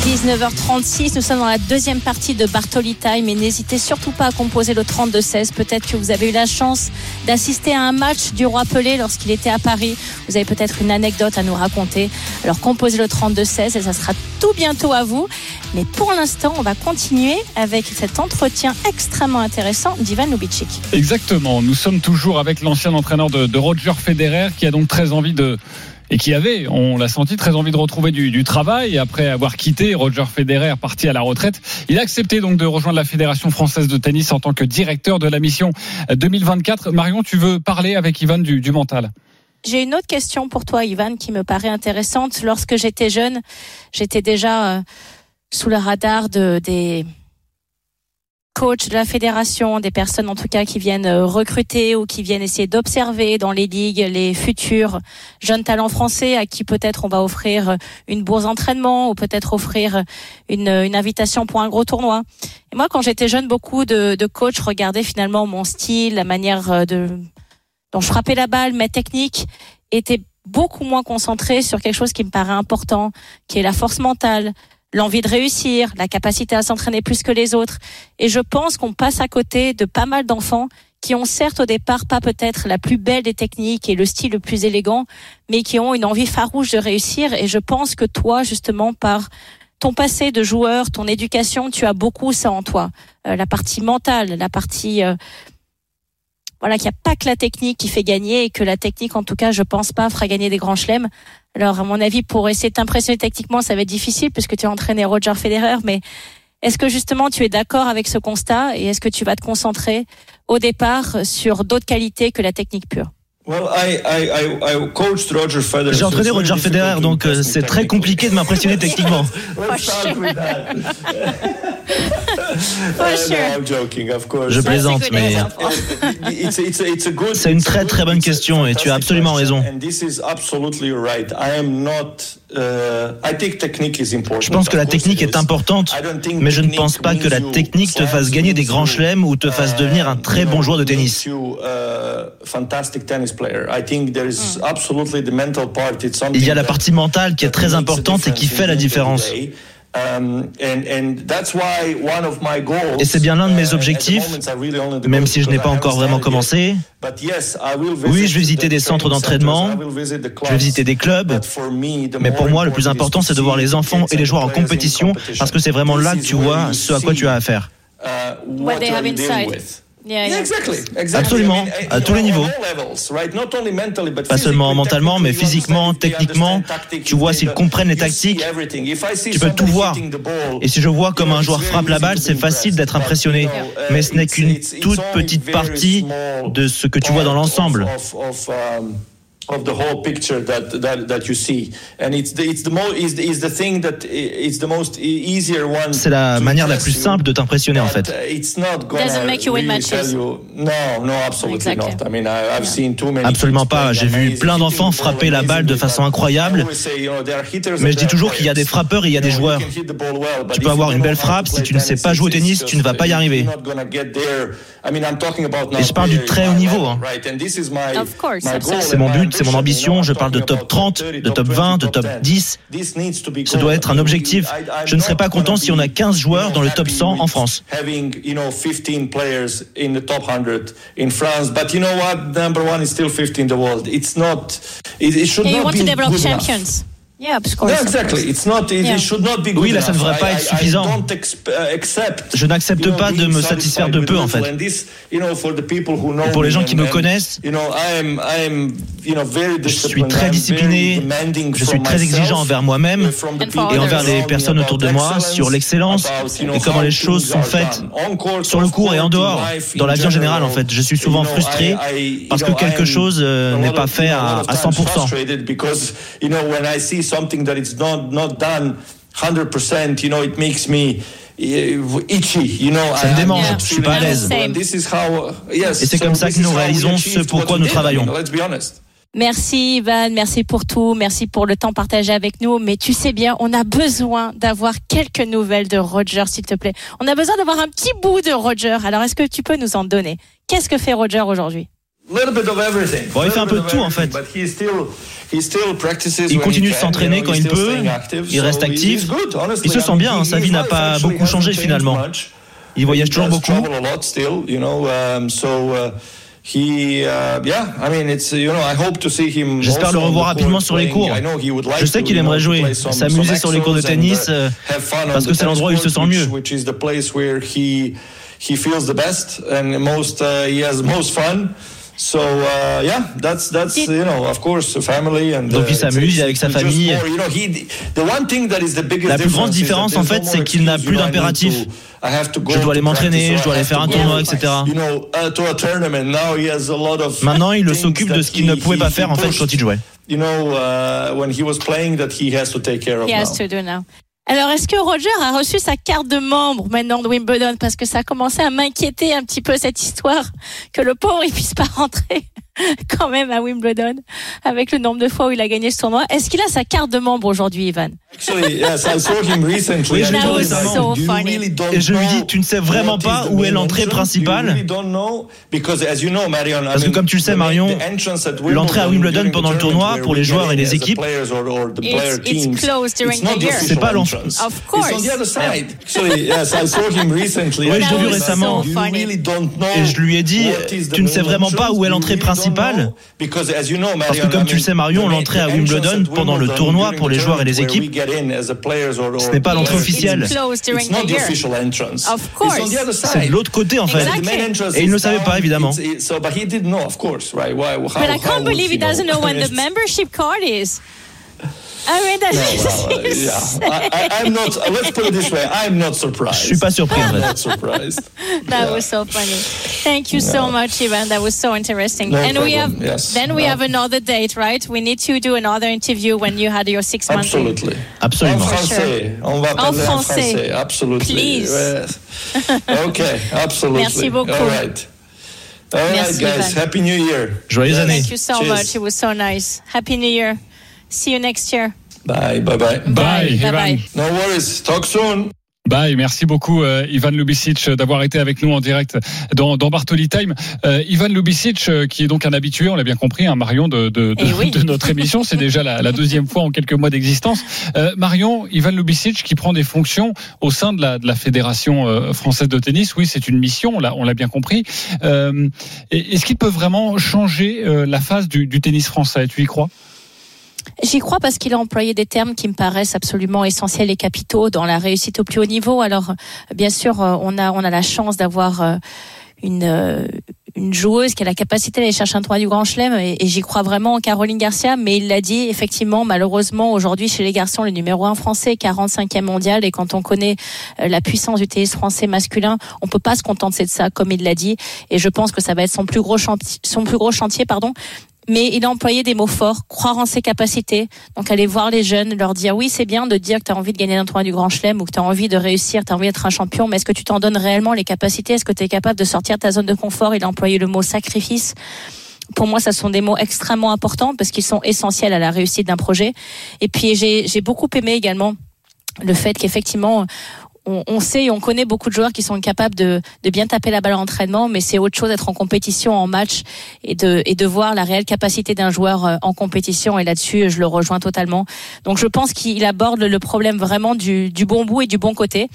19h36, nous sommes dans la deuxième partie de Bartoli Time et n'hésitez surtout pas à composer le 32-16. Peut-être que vous avez eu la chance d'assister à un match du Roi Pelé lorsqu'il était à Paris. Vous avez peut-être une anecdote à nous raconter. Alors composez le 32-16 et ça sera tout bientôt à vous. Mais pour l'instant, on va continuer avec cet entretien extrêmement intéressant d'Ivan Lubicic. Exactement. Nous sommes toujours avec l'ancien entraîneur de, de Roger Federer qui a donc très envie de et qui avait, on l'a senti, très envie de retrouver du, du, travail. Après avoir quitté Roger Federer, parti à la retraite, il a accepté donc de rejoindre la Fédération française de tennis en tant que directeur de la mission 2024. Marion, tu veux parler avec Ivan du, du mental? J'ai une autre question pour toi, Ivan, qui me paraît intéressante. Lorsque j'étais jeune, j'étais déjà euh, sous le radar de, des, coach de la fédération, des personnes en tout cas qui viennent euh, recruter ou qui viennent essayer d'observer dans les ligues les futurs jeunes talents français à qui peut-être on va offrir une bourse d'entraînement ou peut-être offrir une, une, invitation pour un gros tournoi. Et moi, quand j'étais jeune, beaucoup de, de coachs regardaient finalement mon style, la manière euh, de dont je frappais la balle, mes techniques, étaient beaucoup moins concentrés sur quelque chose qui me paraît important, qui est la force mentale, l'envie de réussir, la capacité à s'entraîner plus que les autres. Et je pense qu'on passe à côté de pas mal d'enfants qui ont certes au départ pas peut-être la plus belle des techniques et le style le plus élégant, mais qui ont une envie farouche de réussir. Et je pense que toi, justement, par ton passé de joueur, ton éducation, tu as beaucoup ça en toi. Euh, la partie mentale, la partie euh, voilà, qu'il n'y a pas que la technique qui fait gagner et que la technique, en tout cas, je pense pas, fera gagner des grands chelems. Alors, à mon avis, pour essayer de t'impressionner techniquement, ça va être difficile puisque tu as entraîné Roger Federer, mais est-ce que justement tu es d'accord avec ce constat et est-ce que tu vas te concentrer au départ sur d'autres qualités que la technique pure? J'ai entraîné Roger Federer, donc euh, c'est très compliqué de m'impressionner techniquement. Je plaisante, mais c'est une très très bonne question et tu as absolument raison. Je pense que la technique est importante, mais je ne pense pas que la technique te fasse gagner des grands chelems ou te fasse devenir un très bon joueur de tennis. Il y a la partie mentale qui est très importante et qui fait la différence. Um, Et c'est bien l'un de mes uh, objectifs, même si je n'ai pas encore vraiment commencé. Oui, je vais visiter des centres d'entraînement, je vais visiter des clubs, mais pour moi, le plus important, c'est de voir les enfants et les joueurs en compétition, parce que c'est vraiment là que tu vois ce à quoi tu as affaire. Absolument, à tous les niveaux. Pas seulement mentalement, mais physiquement, techniquement. Tu vois s'ils comprennent les tactiques. Tu peux tout voir. Et si je vois comme un joueur frappe la balle, c'est facile d'être impressionné. Mais ce n'est qu'une toute petite partie de ce que tu vois dans l'ensemble of the whole picture that that, that you see. And it's the, it's the most is the, is the thing that it's the most easier one c'est la manière la plus simple de t'impressionner en fait. uh, it's not doesn't make you win matches no no absolutely not. I mean I, I've seen too many absolument pas. j'ai vu plein d'enfants frapper la balle de façon incroyable. Mais je dis toujours qu'il y a des frappeurs et il y a des joueurs. tu peux avoir une belle frappe si tu ne sais pas jouer au tennis tu ne vas pas y arriver. et je parle du très haut niveau hein. c'est mon but c'est mon ambition. Je parle de top 30, de top 20, de top 10. Ce doit être un objectif. Je ne serais pas content si on a 15 joueurs dans le top 100 en France. champions. Yeah, exactly. It's not, it should not be oui, là, ça ne devrait pas être suffisant. Je n'accepte pas de me satisfaire de peu, en fait. pour les gens qui me connaissent, je suis très discipliné, je suis très exigeant envers moi-même et envers les personnes autour de moi sur l'excellence et comment les choses sont faites sur le cours et en dehors, dans la vie en général, en fait. Je suis souvent frustré parce que quelque chose euh, n'est pas fait à, à 100% something that is not not done 100%, you know, it makes me uh, itchy, you know. Ça me démange, je suis pas à l'aise. Et c'est comme ça que nous réalisons ce pourquoi nous travaillons. Merci Ivan, merci pour tout, merci pour le temps partagé avec nous. Mais tu sais bien, on a besoin d'avoir quelques nouvelles de Roger, s'il te plaît. On a besoin d'avoir un petit bout de Roger. Alors, est-ce que tu peux nous en donner? Qu'est-ce que fait Roger aujourd'hui? Bon, il fait un peu de tout en fait. Il continue de s'entraîner quand il peut, il reste actif, il se sent bien, hein. sa vie n'a pas beaucoup changé finalement. Il voyage toujours beaucoup. J'espère le revoir rapidement sur les cours. Je sais qu'il aimerait jouer, s'amuser sur les cours de tennis, uh, euh, parce que c'est l'endroit où il se sent mieux. So uh, yeah, that's that's you know of course family and. Donc il uh, s'amuse avec sa famille. La plus grande différence en fait, c'est qu'il n'a plus d'impératif. Je dois aller m'entraîner, je dois aller faire un tournoi, etc. Maintenant, il s'occupe de ce qu'il ne pouvait pas faire en fait quand il jouait. You know, uh, when he was playing, that he has to take care of he has to do now. Alors, est-ce que Roger a reçu sa carte de membre maintenant de Wimbledon? Parce que ça a commencé à m'inquiéter un petit peu cette histoire, que le pauvre il puisse pas rentrer. quand même à Wimbledon avec le nombre de fois où il a gagné ce tournoi. Est-ce qu'il a sa carte de membre aujourd'hui, Ivan? Oui, je Et je lui dis, tu ne sais vraiment pas où est l'entrée principale? Parce que comme tu le sais, Marion, l'entrée à Wimbledon pendant le tournoi pour les joueurs et les équipes, c'est pas l'entrée. Of course. Oui, je l'ai vu récemment. Et je lui ai dit, tu ne sais vraiment pas où est l'entrée principale parce que comme tu le sais Marion, l'entrée à Wimbledon pendant le tournoi pour les joueurs et les équipes, ce n'est pas l'entrée officielle. C'est de l'autre côté en fait. Et il ne le savait pas évidemment. But I can't believe he doesn't know when the membership card is. Ah oui, d'accord. No, well, yeah. I, I, I'm not. Let's put it this way. I'm not surprised. Je suis pas surpris. I'm not surprised. That Yeah. was so funny. Thank you so much, Ivan. That was so interesting. No and we have problem. Yes. then we No. have another date, right? We need to do another interview when you had your six months. Absolutely. Absolument. En français. On va En parler en français. français. Absolutely. Please. Yes. Okay. Absolutely. Merci beaucoup. All right. All right, Merci, guys. Ivan. Happy New Year. Joyeuses années. Thank you so Cheers. much. It was so nice. Happy New Year. See you next year. Bye. Bye. Bye. Bye, Bye. No worries. Talk soon. Bye, merci beaucoup euh, Ivan Lubicic euh, d'avoir été avec nous en direct dans, dans Bartoli Time. Euh, Ivan Lubicic, euh, qui est donc un habitué, on l'a bien compris, un Marion de, de, de, Eh oui. de notre émission, c'est déjà la, la deuxième fois en quelques mois d'existence. Euh, Marion, Ivan Lubicic qui prend des fonctions au sein de la, de la fédération euh, française de tennis, oui, c'est une mission, on l'a, on l'a bien compris. Euh, et- Est-ce qu'il peut vraiment changer euh, la phase du, du tennis français? Tu y crois? J'y crois parce qu'il a employé des termes qui me paraissent absolument essentiels et capitaux dans la réussite au plus haut niveau. Alors, euh, bien sûr, euh, on a on a la chance d'avoir euh, une une joueuse qui a la capacité d'aller chercher un tournoi du Grand Chelem et, j'y crois vraiment Caroline Garcia. Mais il l'a dit effectivement malheureusement aujourd'hui chez les garçons le numéro un français 45e mondial. Et quand on connaît la puissance du tennis français masculin on peut pas se contenter de ça comme il l'a dit. Et je pense que ça va être son plus gros chantier son plus gros chantier pardon mais il a employé des mots forts, croire en ses capacités. Donc aller voir les jeunes, leur dire oui, c'est bien de dire que tu as envie de gagner un tournoi du Grand Chelem ou que tu as envie de réussir, tu as envie d'être un champion, mais est-ce que tu t'en donnes réellement les capacités? Est-ce que tu es capable de sortir de ta zone de confort? Il a employé le mot sacrifice. Pour moi, ça sont des mots extrêmement importants parce qu'ils sont essentiels à la réussite d'un projet. Et puis j'ai j'ai beaucoup aimé également le fait qu'effectivement on, on sait et on connaît beaucoup de joueurs qui sont capables de, de bien taper la balle en entraînement, mais c'est autre chose d'être en compétition, en match et de, et de voir la réelle capacité d'un joueur euh, en compétition. Et là-dessus, je le rejoins totalement. Donc je pense qu'il aborde le problème vraiment du, du bon bout et du bon côté.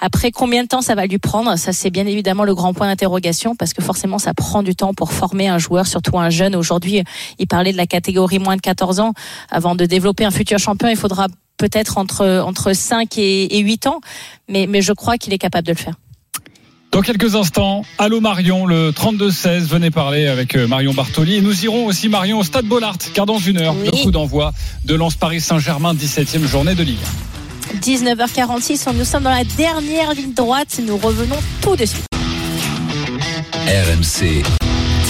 Après, combien de temps ça va lui prendre? Ça, c'est bien évidemment le grand point d'interrogation parce que forcément, ça prend du temps pour former un joueur, surtout un jeune. Aujourd'hui, il parlait de la catégorie moins de 14 ans. Avant de développer un futur champion, il faudra peut-être entre, entre 5 et, et 8 ans, mais, mais je crois qu'il est capable de le faire. Dans quelques instants, allô Marion, le 32-16, venez parler avec euh, Marion Bartoli. Et nous irons aussi Marion au Stade Bollard, car dans une heure, Oui. le coup d'envoi de Lens Paris Saint-Germain, 17e journée de Ligue 19h46, nous sommes dans la dernière ligne droite, nous revenons tout de suite. RMC,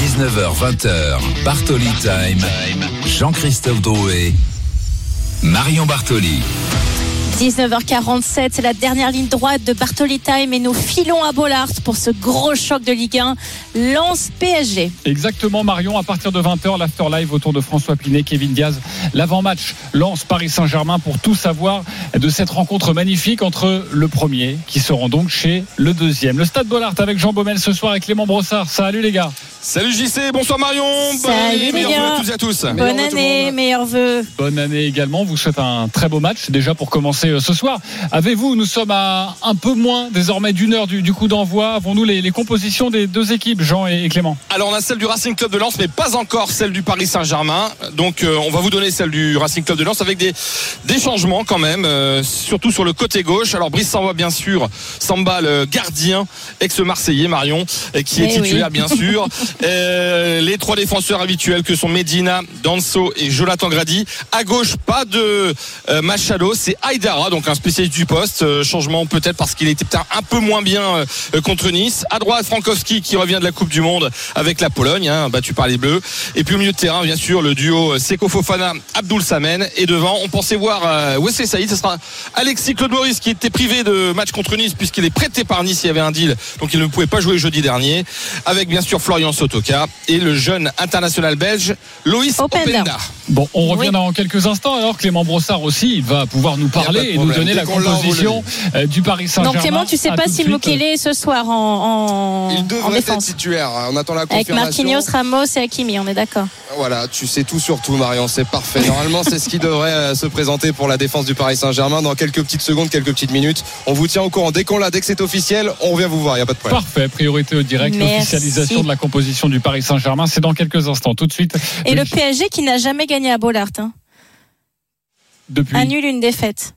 19h-20h, Bartoli Time, Jean-Christophe Drouet, Marion Bartoli. 19h47, c'est la dernière ligne droite de Bartoli Time et nous filons à Bollard pour ce gros choc de Ligue 1, Lance PSG. Exactement Marion, à partir de 20h, l'after live autour de François Pinet, Kevin Diaz, l'avant-match Lens Paris Saint-Germain pour tout savoir de cette rencontre magnifique entre le premier qui se rend donc chez le deuxième. Le Stade Bollard avec Jean Baumel ce soir et Clément Brossard. Salut les gars. Salut JC, bonsoir Marion. Bonne Salut année, les meilleurs gars. vœux à tous et à tous. Bonne année, meilleurs vœux. Bonne année également. Vous souhaite un très beau match. Déjà pour commencer euh, ce soir. Avez-vous, nous sommes à un peu moins désormais d'une heure du, du coup d'envoi. Avons-nous les, les compositions des deux équipes, Jean et, et Clément Alors on a celle du Racing Club de Lens, mais pas encore celle du Paris Saint-Germain. Donc euh, on va vous donner celle du Racing Club de Lens avec des, des changements quand même, euh, surtout sur le côté gauche. Alors Brice Samba bien sûr, Samba le gardien ex-marseillais Marion, qui est Eh titulaire oui. bien sûr. Euh, les trois défenseurs habituels que sont Medina, Danso et Jonathan Grady. À gauche pas de euh, Machado, c'est Aydara, donc un spécialiste du poste. Euh, changement peut-être parce qu'il était peut-être un peu moins bien euh, contre Nice. À droite Frankowski qui revient de la Coupe du Monde avec la Pologne, hein, battu par les Bleus. Et puis au milieu de terrain, bien sûr, le duo Seko Fofana, Abdul Samen. Et devant, on pensait voir euh, Wesley Saïd. Ce sera Alexis Claude Maurice qui était privé de match contre Nice puisqu'il est prêté par Nice. Il y avait un deal, donc il ne pouvait pas jouer jeudi dernier. Avec bien sûr Florian Sotoka et le jeune international belge Loïs Openda. Openda. Bon, on revient Oui. dans quelques instants. Alors Clément Brossard aussi, il va pouvoir nous parler et nous donner la composition euh, du Paris Saint-Germain. Donc Clément, tu sais À pas si. Mukele est ce soir en, en, Il en devrait être défense. titulaire. On attend la Avec confirmation. Marquinhos, Ramos et Hakimi, on est d'accord. Voilà, tu sais tout sur tout, Marion. C'est parfait. Normalement, c'est ce qui devrait euh, se présenter pour la défense du Paris Saint-Germain dans quelques petites secondes, quelques petites minutes. On vous tient au courant. Dès qu'on l'a, dès que c'est officiel, on revient vous voir. Il n'y a pas de problème. Parfait, priorité au direct, l'officialisation de la composition du Paris Saint-Germain, c'est dans quelques instants. Tout de suite, Et le PSG qui n'a jamais gagné à Bollard, hein. depuis un nul, une défaite.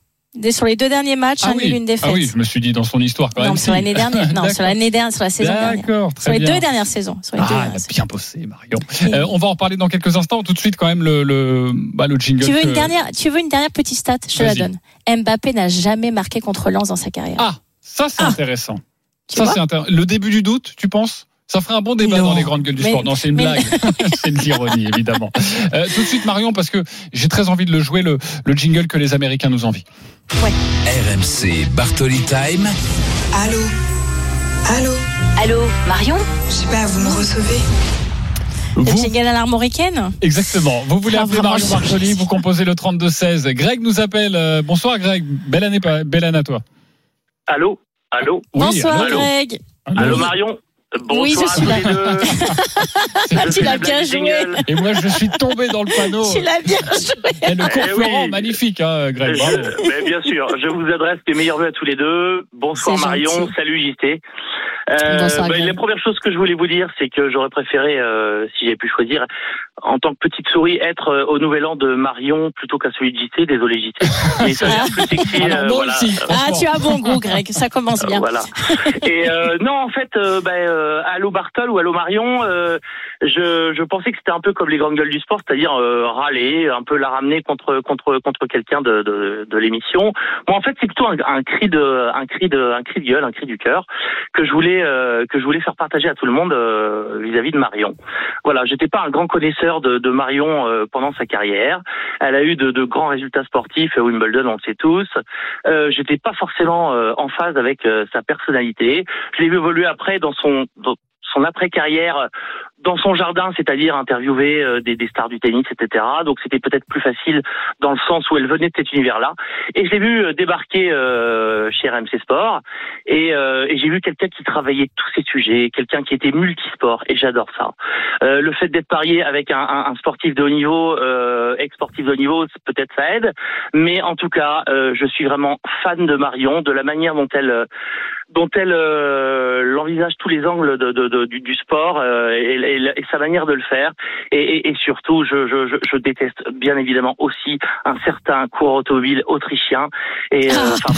Sur les deux derniers matchs, ah un nul, une défaite. Ah oui, je me suis dit dans son histoire quand non, même. Sur l'année dernière, non, sur l'année dernière, sur la saison dernière. D'accord, Sur les deux dernières saisons. Sur les ah, deux dernières bien bossé, Marion. Euh, on va en reparler dans quelques instants. Tout de suite, quand même, le, le, bah, le jingle. Tu veux, que... une dernière, tu veux une dernière petite stat Je te la donne. Mbappé n'a jamais marqué contre Lens dans sa carrière. Ah, ça c'est ah. intéressant. Tu ça c'est intéressant. Le début du doute, tu penses? Ça ferait un bon débat non. dans les grandes gueules du mais, sport. Non, c'est une mais... blague. c'est une ironie, évidemment. Euh, tout de suite, Marion, parce que j'ai très envie de le jouer, le, le jingle que les Américains nous envient. Ouais. RMC Bartoli Time. Allô? Allô? Allô, Marion? Je sais pas, vous me recevez? Vous, jingle à l'armoricaine exactement. Vous voulez Ah, appeler Marion Bartoli, vous composez le 32-16. Greg nous appelle. Euh, bonsoir, Greg. Belle année, pas- belle année à toi. Allô? Allô? Oui, Bonsoir allô? Greg. Allô Marion? Bonsoir Oui, je suis là. Ah, tu l'as bien joué. jingle. Et moi, je suis tombé dans le panneau. Tu l'as bien joué. Et le cours Eh Florent, oui. magnifique, hein, Greg. Je- mais bien sûr, je vous adresse les meilleurs vœux à tous les deux. Bonsoir Marion, gentil. salut JT. Euh, Bonsoir, bah, la première chose que je voulais vous dire, c'est que j'aurais préféré, euh, si j'avais pu choisir, en tant que petite souris, être euh, au nouvel an de Marion plutôt qu'à celui de JT. Désolé JT. Mais ça a plus sexy. Alors, euh, moi voilà. aussi, Ah, tu as bon goût, Greg. Ça commence bien. Voilà. Et euh, non, en fait, euh, ben, euh, allô Bartol ou allô Marion, euh, je, je pensais que c'était un peu comme les grandes gueules du sport, c'est-à-dire euh, râler, un peu la ramener contre contre contre quelqu'un de, de, de l'émission. Moi, en fait, c'est plutôt un, un cri de un cri de un cri de gueule, un cri du cœur que je voulais euh, que je voulais faire partager à tout le monde euh, vis-à-vis de Marion. Voilà, j'étais pas un grand connaisseur de, de Marion euh, pendant sa carrière. Elle a eu de, de grands résultats sportifs, à Wimbledon, on le sait tous. J'étais pas forcément en phase avec sa personnalité. Je l'ai vu évoluer après dans son son après-carrière dans son jardin, c'est-à-dire interviewer euh, des, des stars du tennis, etc. Donc c'était peut-être plus facile dans le sens où elle venait de cet univers-là. Et je l'ai vu euh, débarquer euh, chez RMC Sport et, euh, et j'ai vu quelqu'un qui travaillait tous ces sujets, quelqu'un qui était multisport et j'adore ça. Euh, le fait d'être parié avec un, un, un sportif de haut niveau, euh, ex-sportif de haut niveau, peut-être ça aide, mais en tout cas, euh, je suis vraiment fan de Marion, de la manière dont elle euh, dont elle euh, l'envisage tous les angles de, de- de- du, du sport euh, et, et- et sa manière de le faire. Et, et- et surtout, je, je, je, je déteste bien évidemment aussi un certain coureur automobile autrichien. Et euh, enfin,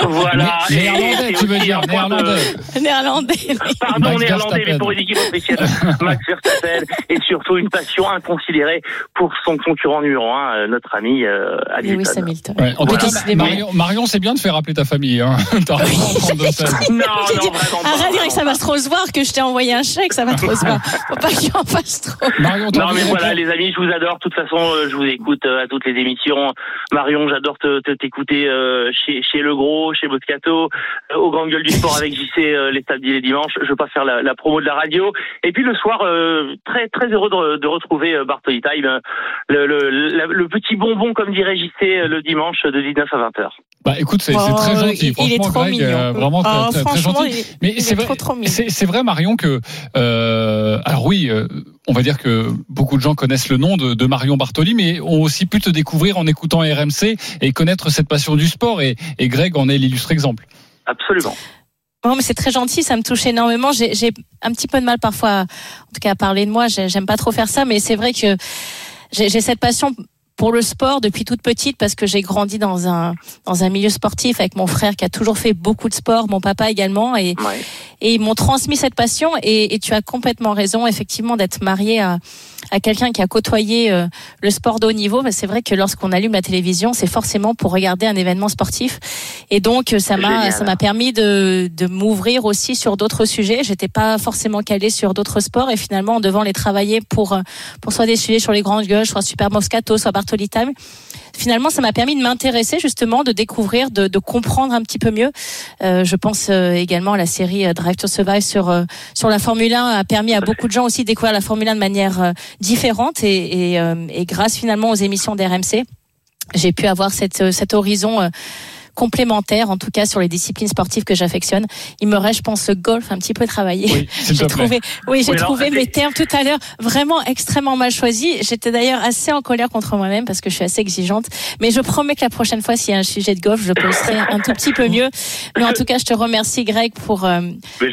pour- voilà. Néerlandais, tu veux dire, néerlandais. Néerlandais. Pardon, Max néerlandais, Verstappen. mais pour une équipe autrichienne, Max Verstappen, et surtout une passion inconsidérée pour son concurrent numéro un, euh, notre ami euh, Hamilton. Lewis Hamilton. Ouais, en tout Voilà. cas, Marion, Marion c'est bien de faire appeler ta famille. Hein. T'as raison, 32-16. Non, J'ai non, dit, vraiment pas, Arrête, vraiment Greg, ça va trop se voir que je t'ai envoyé un chèque, ça va trop se voir. Faut pas qu'il en fasse trop. Marion, Non mais voilà les amis, je vous adore. De toute façon, euh, je vous écoute euh, à toutes les émissions. Marion, j'adore te te- t'écouter euh, chez chez Le Gros, chez Moscato, euh, au Grand Gueule du Sport avec JC euh, les samedis et les dimanches. Je veux pas faire la, la promo de la radio. Et puis le soir, euh, très très heureux de, de retrouver euh, Bartoli Time, le, le, la- le petit bonbon comme dirait JC euh, le dimanche de 19 à 20 h Bah écoute, c'est très Oh, gentil. il- il est Franchement, trop Greg, mignon. euh, vraiment très, Oh, très, très gentil. Mais c'est est vrai, trop, trop mignon. c'est vrai, Marion, que euh, alors oui, euh, on va dire que beaucoup de gens connaissent le nom de, de Marion Bartoli, mais ont aussi pu te découvrir en écoutant RMC et connaître cette passion du sport. Et, et Greg en est l'illustre exemple. Absolument. Oh, mais c'est très gentil, ça me touche énormément. J'ai un petit peu de mal parfois, en tout cas, à parler de moi. J'ai- J'aime pas trop faire ça, mais c'est vrai que j'ai cette passion pour le sport depuis toute petite parce que j'ai grandi dans un dans un milieu sportif avec mon frère qui a toujours fait beaucoup de sport, mon papa également, et Ouais. et ils m'ont transmis cette passion. Et, et tu as complètement raison, effectivement, d'être marié à à quelqu'un qui a côtoyé euh, le sport de haut niveau. Mais C'est vrai que lorsqu'on allume la télévision, c'est forcément pour regarder un événement sportif. Et donc, ça m'a ça m'a permis de, de m'ouvrir aussi sur d'autres sujets. J'étais pas forcément calée sur d'autres sports et finalement, en devant les travailler pour euh, pour soit des sujets sur les grandes gueules, soit Super Moscato, soit Bartoli Time, finalement, ça m'a permis de m'intéresser justement, de découvrir, de, de comprendre un petit peu mieux. Euh, je pense euh, également à la série euh, Drive to Survive sur euh, sur la Formule 1 a permis à beaucoup de gens aussi de découvrir la Formule 1 de manière différente et, et, et grâce finalement aux émissions d'RMC, j'ai pu avoir cette, cet horizon complémentaire, en tout cas sur les disciplines sportives que j'affectionne. Il me reste, je pense, le golf un petit peu travaillé. Oui, j'ai trouvé, oui, j'ai Oui, trouvé mes termes tout à l'heure vraiment extrêmement mal choisis. J'étais d'ailleurs assez en colère contre moi-même parce que je suis assez exigeante. Mais je promets que la prochaine fois, s'il y a un sujet de golf, je poserai un tout petit peu mieux. Mais en tout cas, je te remercie, Greg, pour, euh,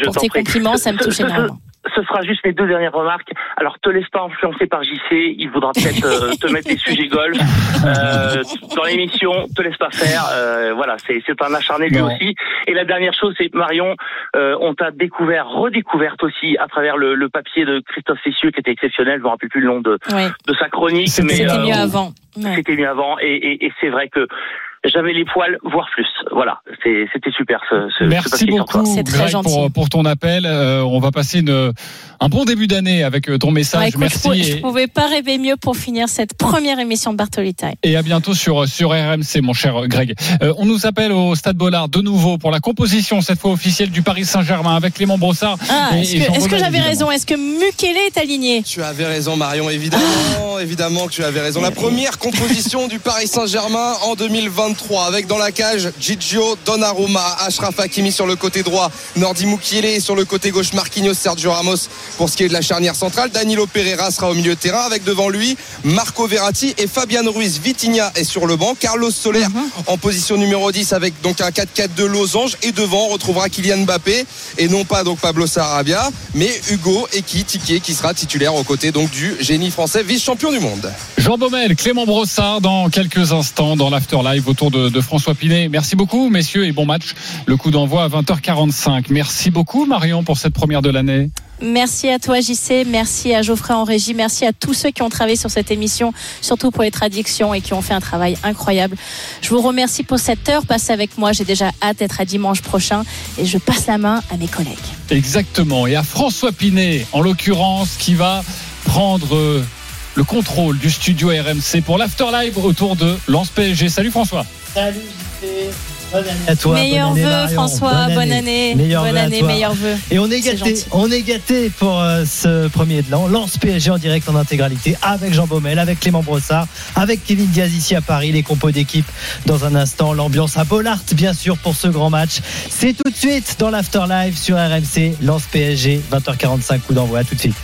pour tes prie. compliments. Ça me touche énormément. Ce sera juste mes deux dernières remarques. Alors, te laisse pas influencer par JC. Il voudra peut-être euh, te mettre des sujets golf euh, dans l'émission. Te laisse pas faire. Euh, voilà, c'est c'est un acharné lui aussi. Et la dernière chose, c'est Marion, euh, on t'a découvert, redécouverte aussi à travers le, le papier de Christophe Cessieux qui était exceptionnel. Je me rappelle plus le nom de de sa chronique. C'était mieux avant. C'était mieux avant. Et, et, et c'est vrai que j'avais les poils, voire plus. Voilà, c'était super ce, ce Merci ce beaucoup, Greg, pour, pour, ton appel. Euh, on va passer une, un bon début d'année avec euh, ton message. Ouais, écoute, Merci. Je, ne pouvais pas rêver mieux pour finir cette première émission de Bartoli Time. Et à bientôt sur, sur RMC, mon cher Greg. Euh, on nous appelle au Stade Bollard de nouveau pour la composition, cette fois officielle, du Paris Saint-Germain avec Clément Brossard. Ah, est-ce que, est que j'avais raison? Est-ce que Mukele est aligné? Tu avais raison, Marion, évidemment. évidemment que tu avais raison. La première composition du Paris Saint-Germain en 2023 avec dans la cage Gigio Donnarumma, Ashraf Hakimi sur le côté droit, Nordi Mukiele sur le côté gauche, Marquinhos, Sergio Ramos pour ce qui est de la charnière centrale. Danilo Pereira sera au milieu de terrain avec devant lui Marco Verratti et Fabian Ruiz. Vitinha est sur le banc, Carlos Soler en position numéro 10 avec donc un 4-4 de losange et devant on retrouvera Kylian Mbappé et non pas donc Pablo Sarabia mais Hugo Eki Tiquet qui sera titulaire aux côtés donc du génie français vice-champion du monde. Jean Baumel, Clément Brossard dans quelques instants dans l'After Live de, de François Pinet. Merci beaucoup, messieurs, et bon match. Le coup d'envoi à 20h45. Merci beaucoup, Marion, pour cette première de l'année. Merci à toi JC, merci à Geoffrey en régie, merci à tous ceux qui ont travaillé sur cette émission, surtout pour les traductions et qui ont fait un travail incroyable. Je vous remercie pour cette heure passée avec moi. J'ai déjà hâte d'être à dimanche prochain et je passe la main à mes collègues. Exactement. Et à François Pinet, en l'occurrence, qui va prendre le contrôle du studio RMC pour l'After Live autour de Lance PSG. Salut François. Salut. Bonne année à toi. Meilleurs bonne année, vœux, Marion. François. Bonne année. Bonne à année, toi. meilleurs vœux. Et on est gâté, on est gâté pour euh, ce premier de l'an. Lance PSG en direct en intégralité avec Jean Baumel, avec Clément Brossard, avec Kevin Diaz ici à Paris, les compos d'équipe dans un instant. L'ambiance à Bollard, bien sûr, pour ce grand match. C'est tout de suite dans l'After Live sur RMC. Lance PSG, 20h45, coup d'envoi. À tout de suite.